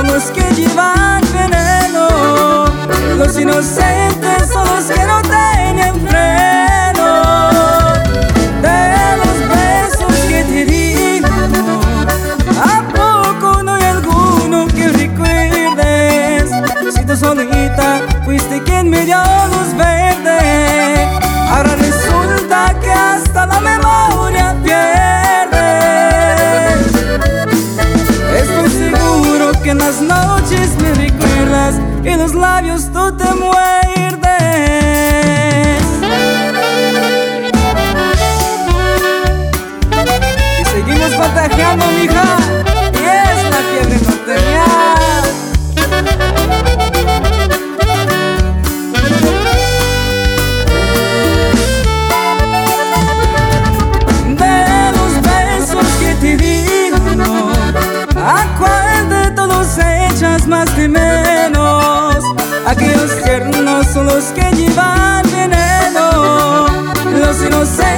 son los que llevan veneno, los inocentes son los que no tienen freno. De los besos que te di, ¿a poco no hay alguno que recuerdes? Si tú solita fuiste quien me dio luz verde, y los labios tú te muerdes. Y seguimos contagiando, mija. Y es la fiebre norteña. De los besos que te di, ¿a cuál de todos echas más de menos? Aquellos tiernos son los que llevan veneno, los inocentes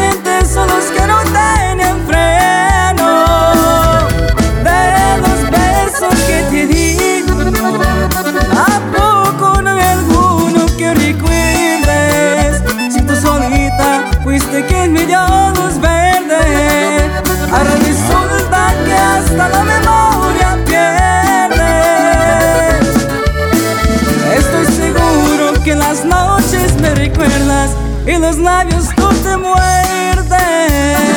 y los labios tú te muerdes.